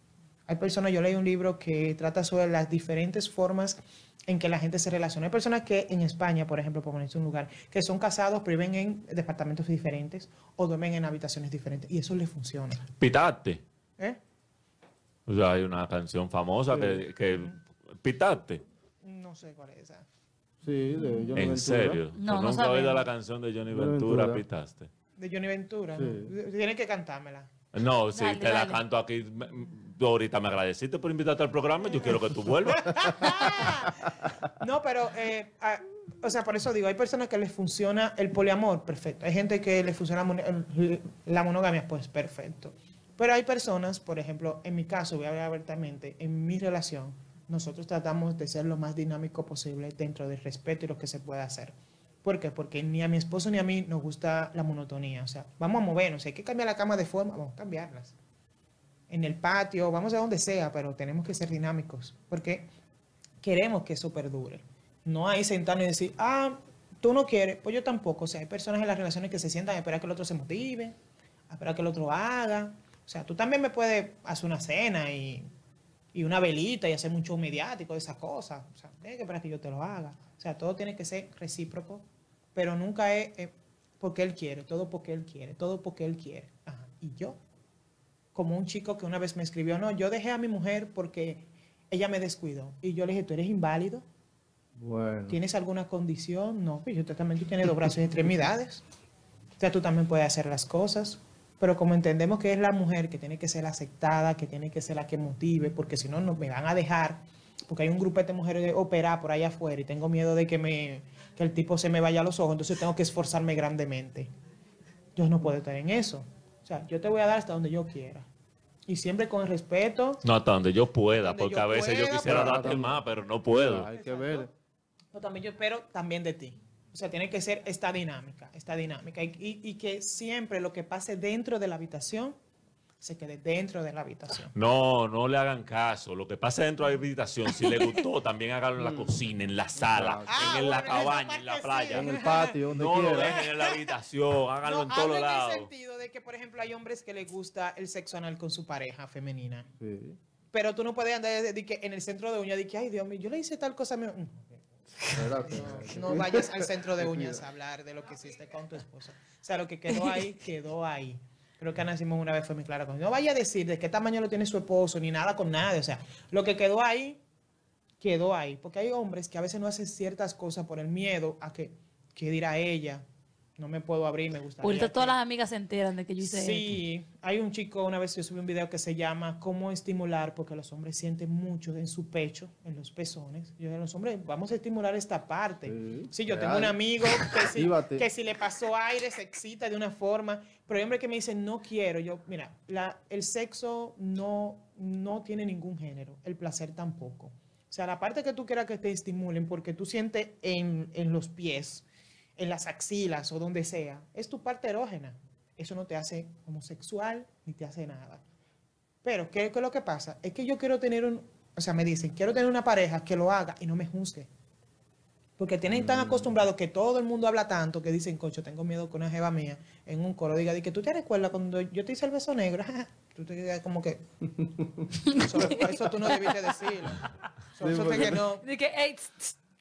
Hay personas, yo leí un libro que trata sobre las diferentes formas en que la gente se relaciona. Hay personas que en España, por ejemplo, por ponerse un lugar, que son casados, pero viven en departamentos diferentes o duermen en habitaciones diferentes y eso les funciona. Pitaste. ¿Eh? O sea, hay una canción famosa que, que. No sé cuál es esa. Sí, de Johnny Ventura. ¿En serio? No, nunca he oído la canción de Johnny Ventura, Pitaste. De Johnny Ventura. Tienes que cantármela. No, sí, te la canto aquí. ahorita me agradeciste por invitarte al programa. Yo quiero que tú vuelvas. no, pero, eh, o sea, por eso digo, hay personas que les funciona el poliamor, perfecto. Hay gente que les funciona la monogamia, pues perfecto. Pero hay personas, por ejemplo, en mi caso, voy a hablar abiertamente, en mi relación, nosotros tratamos de ser lo más dinámico posible dentro del respeto y lo que se puede hacer. ¿Por qué? Porque ni a mi esposo ni a mí nos gusta la monotonía. O sea, vamos a movernos. Si hay que cambiar la cama de forma, vamos a cambiarlas. En el patio, vamos a donde sea, pero tenemos que ser dinámicos. Porque queremos que eso perdure. No hay sentarnos y decir, ah, tú no quieres, pues yo tampoco. O sea, hay personas en las relaciones que se sientan a esperar que el otro se motive, a esperar que el otro haga. O sea, tú también me puedes hacer una cena y, una velita y hacer mucho mediático de esas cosas. O sea, tienes que esperar que yo te lo haga. O sea, todo tiene que ser recíproco, pero nunca es porque él quiere, todo porque él quiere, todo porque él quiere. Y yo, como un chico que una vez me escribió, no, yo dejé a mi mujer porque ella me descuidó. Y yo le dije, ¿tú eres inválido? Bueno. ¿Tienes alguna condición? No, pues yo también tú tienes dos brazos y extremidades. O sea, tú también puedes hacer las cosas. Pero como entendemos que es la mujer que tiene que ser aceptada, que tiene que ser la que motive, porque si no, no me van a dejar, porque hay un grupo de mujeres operar por allá afuera y tengo miedo de que, me, que el tipo se me vaya a los ojos, entonces tengo que esforzarme grandemente. Yo no puedo estar en eso. O sea, yo te voy a dar hasta donde yo quiera. Y siempre con respeto. No, hasta donde yo pueda, porque a veces yo quisiera darte más, pero no puedo. Hay que ver. No, también yo espero también de ti. O sea, tiene que ser esta dinámica, esta dinámica. Y, que siempre lo que pase dentro de la habitación se quede dentro de la habitación. No, no le hagan caso. Lo que pase dentro de la habitación, si le gustó, también háganlo en la mm. cocina, en la sala, ah, en, la cabaña, en la playa. En el patio, donde No lo dejen en la habitación, háganlo en todos lados. en el sentido de que, por ejemplo, hay hombres que les gusta el sexo anal con su pareja femenina. Sí. Pero tú no puedes andar en el centro de uñas y que, ay, Dios mío, yo le hice tal cosa. No, vayas al centro de uñas a hablar de lo que hiciste con tu esposa. O sea, lo que quedó ahí, quedó ahí. Creo que Ana Simón una vez fue muy clara con No vaya a decir de qué tamaño lo tiene su esposo, ni nada con nadie. O sea, lo que quedó ahí, quedó ahí. Porque hay hombres que a veces no hacen ciertas cosas por el miedo a que, ¿qué dirá ella? No me puedo abrir, me gusta. Ahorita todas las amigas se enteran de que yo hice Sí, hay un chico, una vez yo subí un video que se llama Cómo estimular, porque los hombres sienten mucho en su pecho, en los pezones. Yo digo, los hombres, vamos a estimular esta parte. Sí, yo tengo un amigo que si, que si, le pasó aire se excita de una forma, pero hay hombres que me dicen, no quiero. Yo, mira, la, el sexo no, no tiene ningún género, el placer tampoco. O sea, la parte que tú quieras que te estimulen, porque tú sientes en, en los pies, en las axilas o donde sea, es tu parte erógena. Eso no te hace homosexual ni te hace nada. Pero, ¿qué, es lo que pasa? Es que yo quiero tener un, o sea, me dicen, quiero tener una pareja que lo haga y no me juzgue. Porque tienen tan mm. acostumbrados que todo el mundo habla tanto que dicen, cocho, tengo miedo que una jeva mía en un coro diga, que tú te recuerdas cuando yo te hice el beso negro, tú te quedas como que, eso, eso, tú no debiste decirlo. Eso, que no.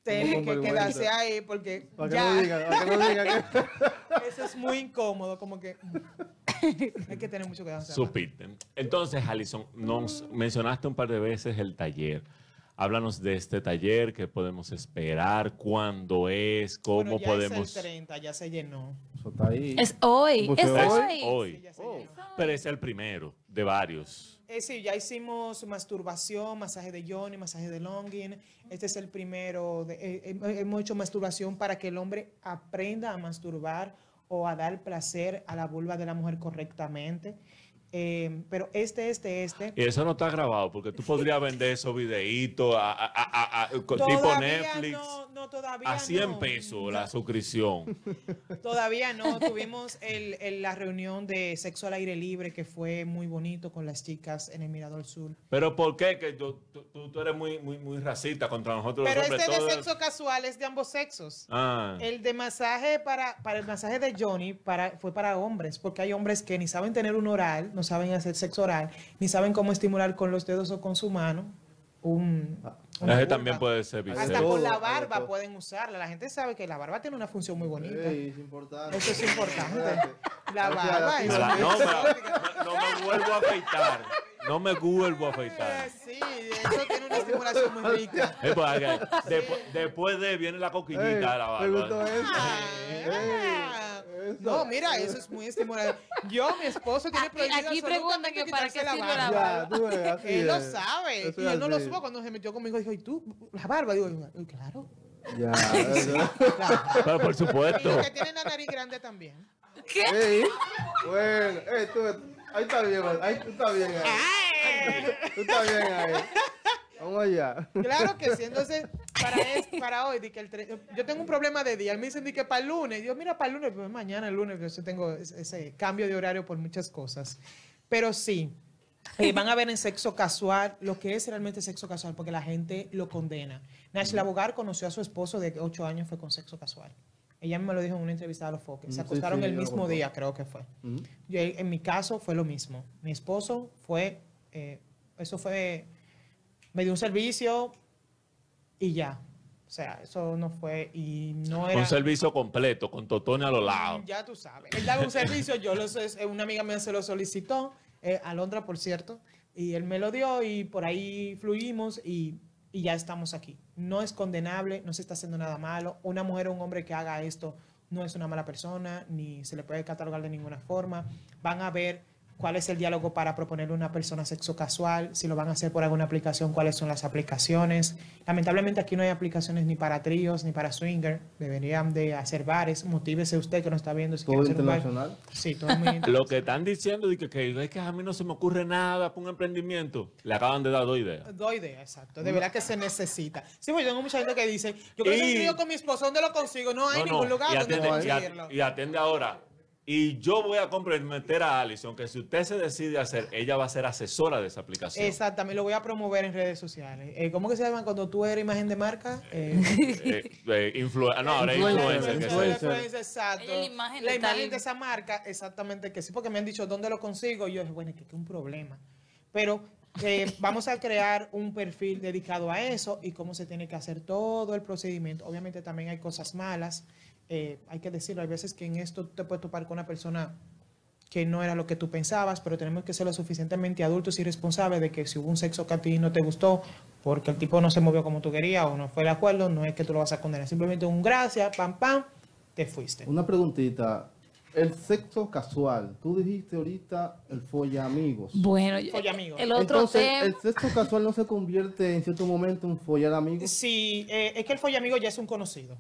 Que, tiene que quedarse ahí porque ya. Eso es muy incómodo, como que hay que tener mucho cuidado. Supiste. Entonces, Alison, nos mencionaste un par de veces el taller. Háblanos de este taller, qué podemos esperar, cuándo es, cómo podemos. Es el 30, ya se llenó. Eso está ahí. Es hoy. Es hoy. hoy. Pero es el primero de varios. Eh, sí, ya hicimos masturbación, masaje de Johnny, masaje de Longin. Este es el primero. De, eh, eh, hemos hecho masturbación para que el hombre aprenda a masturbar o a dar placer a la vulva de la mujer correctamente. Eh, pero este, este, este. Y eso no está grabado, porque tú podrías vender esos videitos a, tipo Netflix. No, no, todavía a 100 pesos la suscripción. Todavía no. Tuvimos el, la reunión de sexo al aire libre que fue muy bonito con las chicas en el Mirador Sur. Pero ¿por qué? Que tú, tú, eres muy, muy, muy racista contra nosotros. Pero este de sexo casual es de ambos sexos. Ah. El de masaje para, para el masaje de Johnny para, fue para hombres, porque hay hombres que ni saben tener un oral, no saben hacer sexo oral, ni saben cómo estimular con los dedos o con su mano. Un, también puede ser Hasta con la barba pueden usarla. La gente sabe que la barba tiene una función muy bonita. es importante. Eso es importante. la barba es no, no, me vuelvo a afeitar. No me vuelvo a afeitar. Sí, eso tiene una estimulación muy rica. después, después de viene la coquillita de la barba. No, mira, eso es muy estimulante. Yo, mi esposo tiene prohibido Aquí preguntan que para qué sirve la barba. él lo sabe. y él no lo supo cuando se metió conmigo. Dijo, ¿y tú? ¿La barba? Digo, claro. Ya. Pero por supuesto. Y que tiene la nariz grande también. ¿Qué? bueno, tú, ahí está bien, ahí tú estás bien ahí. Tú estás bien ahí. Vamos allá. Claro que sí. Entonces, para, para hoy, que el yo tengo un problema de día. Me dicen que para el lunes. Yo, mira, para el lunes, pues mañana, el lunes, yo tengo ese, cambio de horario por muchas cosas. Pero sí, eh, van a ver en sexo casual lo que es realmente sexo casual, porque la gente lo condena. Nash Labogar conoció a su esposo de 8 años, fue con sexo casual. Ella me lo dijo en una entrevista a los foques. Se acostaron el mismo día, creo que fue. Yo, en mi caso fue lo mismo. Mi esposo fue, eh, eso fue, me dio un servicio y ya. O sea, eso no fue y no era... Un servicio completo, con totones a los lados. Ya tú sabes. Él daba un servicio, yo lo sé, una amiga mía se lo solicitó, eh, Alondra, por cierto, y él me lo dio y por ahí fluimos y, y ya estamos aquí. No es condenable, no se está haciendo nada malo. Una mujer o un hombre que haga esto no es una mala persona, ni se le puede catalogar de ninguna forma. Van a ver cuál es el diálogo para proponerle a una persona sexo casual, si lo van a hacer por alguna aplicación, cuáles son las aplicaciones. Lamentablemente aquí no hay aplicaciones ni para tríos ni para swinger, deberían de hacer bares, motívese usted que no está viendo si ¿Todo internacional? Sí, todo muy Lo que están diciendo es que, que, a mí no se me ocurre nada para un emprendimiento, le acaban de dar dos ideas. Dos ideas, exacto, de verdad que se necesita. Sí, pues yo tengo mucha gente que dice, yo quiero un trío con mi esposo, ¿dónde lo consigo? No hay ningún lugar donde conseguirlo. Y atende ahora, y yo voy a comprometer a Alison que si usted se decide hacer, ella va a ser asesora de esa aplicación. Exactamente, lo voy a promover en redes sociales. Eh, ¿Cómo que se llama cuando tú eres imagen de marca? Eh, eh, eh no, ahora influencer. influencer, exacto. La imagen, la imagen de esa marca, exactamente que sí, porque me han dicho dónde lo consigo. Y yo dije, bueno, que es un problema. Pero vamos a crear un perfil dedicado a eso y cómo se tiene que hacer todo el procedimiento. Obviamente también hay cosas malas eh, hay que decirlo, hay veces que en esto te puedes topar con una persona que no era lo que tú pensabas, pero tenemos que ser lo suficientemente adultos y responsables de que si hubo un sexo que a ti no te gustó, porque el tipo no se movió como tú querías o no fue de acuerdo, no es que tú lo vas a condenar, simplemente un gracias, pam, pam, te fuiste. Una preguntita, el sexo casual, tú dijiste ahorita el folla amigos. Bueno, el otro Entonces, ¿el sexo casual no se convierte en cierto momento en follar amigos? Sí, eh, es que el folla amigo ya es un conocido.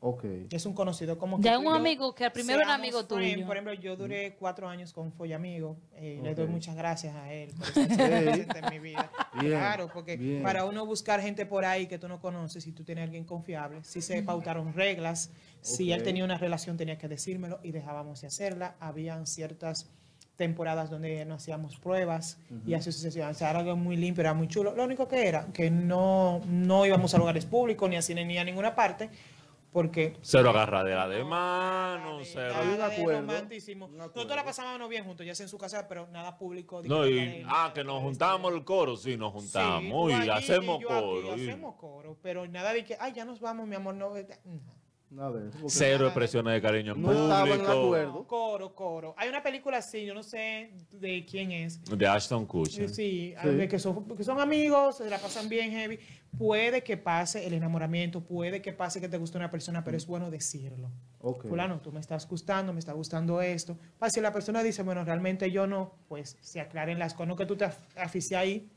Okay. Es un conocido como Ya un amigo que al primero era amigo tuyo. Por ejemplo, yo duré cuatro años con Foy Amigo. Eh, Le doy muchas gracias a él por estar en mi vida. claro, porque para uno buscar gente por ahí que tú no conoces, si tú tienes a alguien confiable, si se pautaron reglas, si él tenía una relación tenía que decírmelo y dejábamos de hacerla. Habían ciertas temporadas donde no hacíamos pruebas y así sucesivamente. O sea, era algo muy limpio, era muy chulo. Lo único que era que no, no íbamos a lugares públicos, ni a cine, ni a ninguna parte, porque. Cero agarradera de mano, cero. Hay un acuerdo. Nosotros la pasábamos bien juntos, ya sea en su casa, pero nada público. No, y, ah, que nos juntábamos el coro, sí, nos juntamos y hacemos coro. hacemos coro, pero nada de que, ay, ya nos vamos, mi amor, no. Cero expresiones de cariño en no público. Coro, coro. Hay una película así, yo no sé de quién es. De Ashton Kutcher. Sí, Que, son, que son amigos, se la pasan bien heavy. Puede que pase el enamoramiento, puede que pase que te guste una persona, pero es bueno decirlo. Okay. Fulano, tú me estás gustando, me está gustando esto. Para si la persona dice, bueno, realmente yo no, pues se aclaren las cosas, no que tú te aficies ahí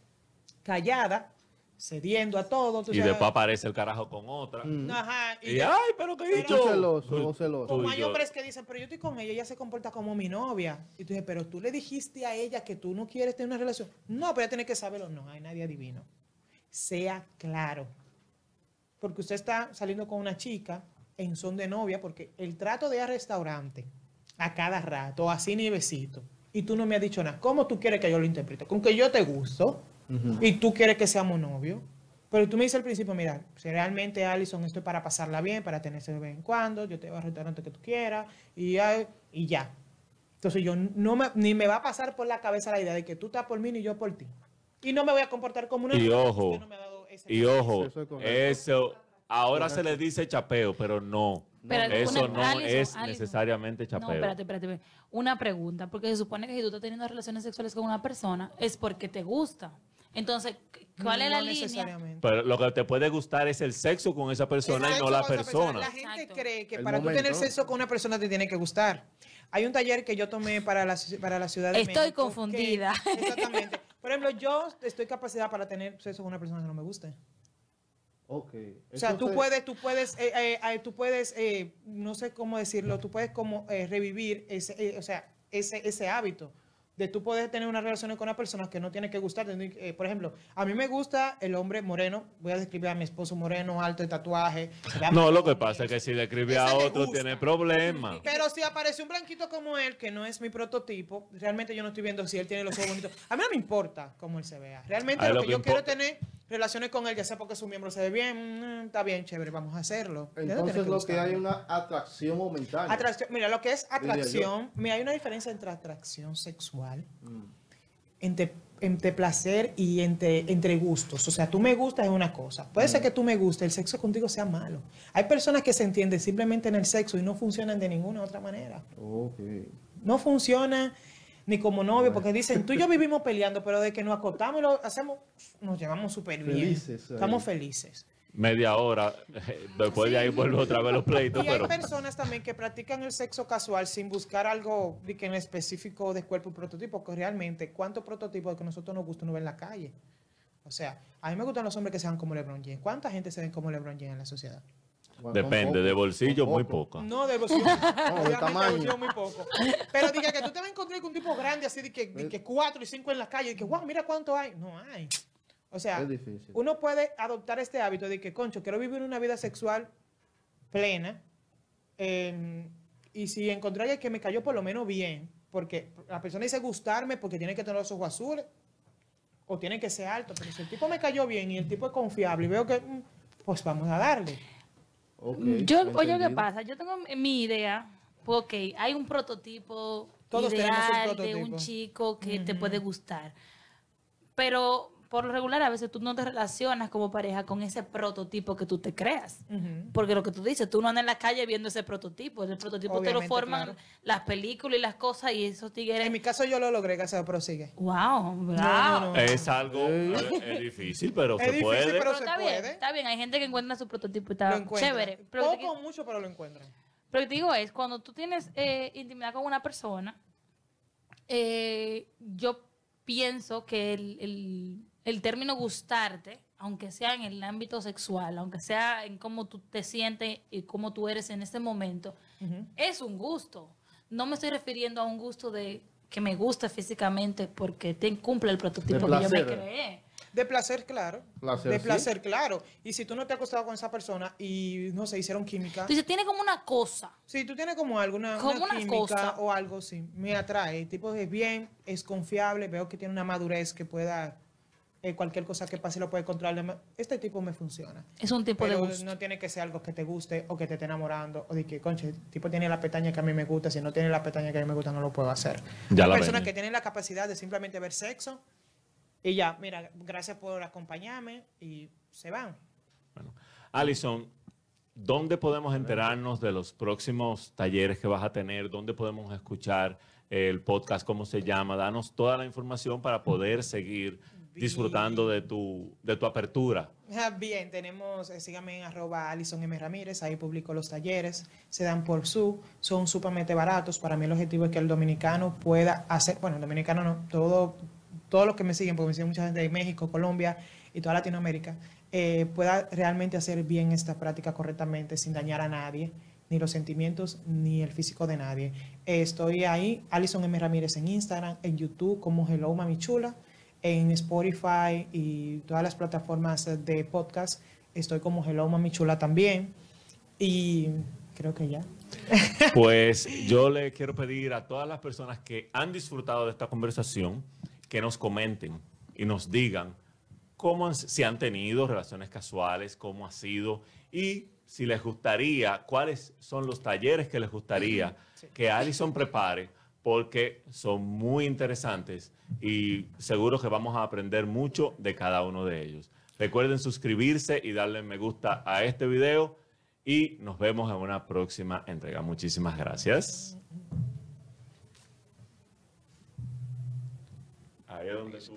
callada, cediendo a todo. y después aparece el carajo con otra. Mm. Ajá. Y, ay, pero qué dicho. celoso, o celoso. Como hay hombres que dicen, pero yo estoy con ella, ella se comporta como mi novia. Y tú dices, pero tú le dijiste a ella que tú no quieres tener una relación. No, pero ella tiene que saberlo. No, hay nadie adivino. Sea claro. Porque usted está saliendo con una chica en son de novia, porque el trato de ir al restaurante a cada rato, así ni besito, y tú no me has dicho nada. ¿Cómo tú quieres que yo lo interprete? Con que yo te gusto y tú quieres que seamos novios. Pero tú me dices al principio, mira, si realmente Alison esto es para pasarla bien, para tenerse de vez en cuando, yo te voy al restaurante que tú quieras y ya. Y ya. Entonces yo no me, ni me va a pasar por la cabeza la idea de que tú estás por mí ni yo por ti. Y no me voy a comportar como una... Y ojo, y ojo, eso, ahora se le dice chapeo, pero no. eso no es necesariamente chapeo. No, espérate, espérate. Una pregunta, porque se supone que si tú estás teniendo relaciones sexuales con una persona es porque te gusta. Entonces, ¿cuál es la línea? Pero lo que te puede gustar es el sexo con esa persona y no la persona. La gente cree que para tú tener sexo con una persona te tiene que gustar. Hay un taller que yo tomé para la, para la ciudad de Estoy confundida. exactamente. Por ejemplo, yo estoy capacidad para tener sexo con una persona que no me guste. Ok. O sea, tú puedes, tú puedes, eh, eh, eh, tú puedes, no sé cómo decirlo, tú puedes como revivir ese, o sea, ese, ese hábito de tú poder tener una relación con una persona que no tiene que gustar. Eh, por ejemplo, a mí me gusta el hombre moreno. Voy a describir a mi esposo moreno, alto de tatuaje. No, lo que pasa es que si describe a otro tiene problemas. Pero si aparece un blanquito como él, que no es mi prototipo, realmente yo no estoy viendo si él tiene los ojos bonitos. A mí no me importa cómo él se vea. Realmente lo, que, yo quiero tener relaciones con él, ya sea porque su miembro se ve bien, mm, está bien, chévere, vamos a hacerlo. Entonces lo que hay una atracción momentánea. Atracción, mira, lo que es atracción, mira, hay una diferencia entre atracción sexual, mm. entre, entre, placer y entre, entre gustos. O sea, tú me gustas es una cosa. Puede ser mm. que tú me gustes, el sexo contigo sea malo. Hay personas que se entienden simplemente en el sexo y no funcionan de ninguna otra manera. No funciona ni como novio, porque dicen, tú y yo vivimos peleando, pero de que nos acostamos y lo hacemos, nos llevamos súper bien. Estamos felices. Media hora, después de ahí vuelve otra vez los pleitos. Y hay personas también que practican el sexo casual sin buscar algo de que en específico de cuerpo y prototipo, que realmente, ¿cuántos prototipos que nosotros nos gustan no ven en la calle? O sea, a mí me gustan los hombres que sean como LeBron James. ¿Cuánta gente se ven como LeBron James en la sociedad? Depende, de bolsillo muy poco. No, de bolsillo, no, de tamaño. muy poco. Pero diga que tú te vas a encontrar con un tipo grande así de que, de que cuatro y cinco en la calle y que, wow, mira cuánto hay. No hay. O sea, uno puede adoptar este hábito de que, concho, quiero vivir una vida sexual plena. Em, y si encontrar alguien que me cayó por lo menos bien, porque la persona dice gustarme porque tiene que tener los ojos azules o tiene que ser alto, pero si el tipo me cayó bien y el tipo es confiable y veo que, mm, pues vamos a darle. yo, oye, ¿qué pasa? Yo tengo mi idea, porque hay un prototipo ideal de un chico que te puede gustar. Pero por lo regular a veces tú no te relacionas como pareja con ese prototipo que tú te creas. Porque lo que tú dices, tú no andas en la calle viendo ese prototipo. El prototipo te lo forman las películas y las cosas y esos tigres. En mi caso yo lo logré, que se prosigue. Wow, wow. es algo es difícil, pero se puede. Pero, está bien, está bien. Hay gente que encuentra su prototipo y está chévere. Pero Poco mucho, pero lo encuentran. Pero te digo es, cuando tú tienes eh, intimidad con una persona, eh, yo pienso que el el término gustarte, aunque sea en el ámbito sexual, aunque sea en cómo tú te sientes y cómo tú eres en este momento, es un gusto. No me estoy refiriendo a un gusto de que me gusta físicamente porque te cumple el prototipo que yo me creé. De placer, claro. de placer, claro. Y si tú no te has acostado con esa persona y no se hicieron química. Entonces tiene como una cosa. Sí, tú tienes como algo, una, química o algo, sí. Me atrae. El tipo es bien, es confiable, veo que tiene una madurez que pueda eh, cualquier cosa que pase lo puede controlar. Este tipo me funciona. Es un tipo de gusto. No tiene que ser algo que te guste o que te esté enamorando o de que, conche, el tipo tiene la pestaña que a mí me gusta. Si no tiene la pestaña que a mí me gusta, no lo puedo hacer. Ya Hay personas que tienen la capacidad de simplemente ver sexo y ya, mira, gracias por acompañarme y se van. Bueno, Alison, ¿dónde podemos enterarnos de los próximos talleres que vas a tener? ¿Dónde podemos escuchar el podcast? ¿Cómo se llama? Danos toda la información para poder seguir disfrutando de tu, de tu apertura. Ah, bien, tenemos, eh, síganme en arroba Alison M. Ramírez, ahí publico los talleres, se dan por su, son sumamente baratos. Para mí el objetivo es que el dominicano pueda hacer, bueno, el dominicano no, todo, todos los que me siguen, porque me siguen mucha gente de México, Colombia y toda Latinoamérica, eh, pueda realmente hacer bien esta práctica correctamente sin dañar a nadie ni los sentimientos ni el físico de nadie. estoy ahí, Alison M. Ramírez en Instagram, en YouTube como Hello Mami Chula en Spotify y todas las plataformas de podcast. Estoy como Hello Mami Chula también. Y creo que ya. Pues yo le quiero pedir a todas las personas que han disfrutado de esta conversación que nos comenten y nos digan cómo si han tenido relaciones casuales, cómo ha sido y si les gustaría, cuáles son los talleres que les gustaría que Alison prepare porque son muy interesantes y seguro que vamos a aprender mucho de cada uno de ellos. Recuerden suscribirse y darle me gusta a este video y nos vemos en una próxima entrega. Muchísimas gracias.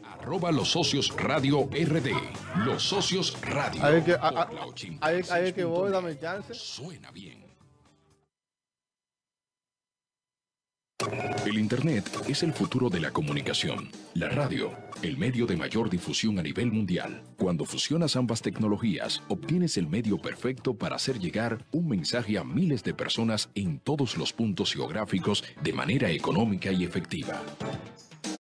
Arroba los socios radio RD. Los socios radio. Hay que, voy, dame chance. Suena bien. El Internet es el futuro de la comunicación. La radio, el medio de mayor difusión a nivel mundial. Cuando fusionas ambas tecnologías, obtienes el medio perfecto para hacer llegar un mensaje a miles de personas en todos los puntos geográficos de manera económica y efectiva.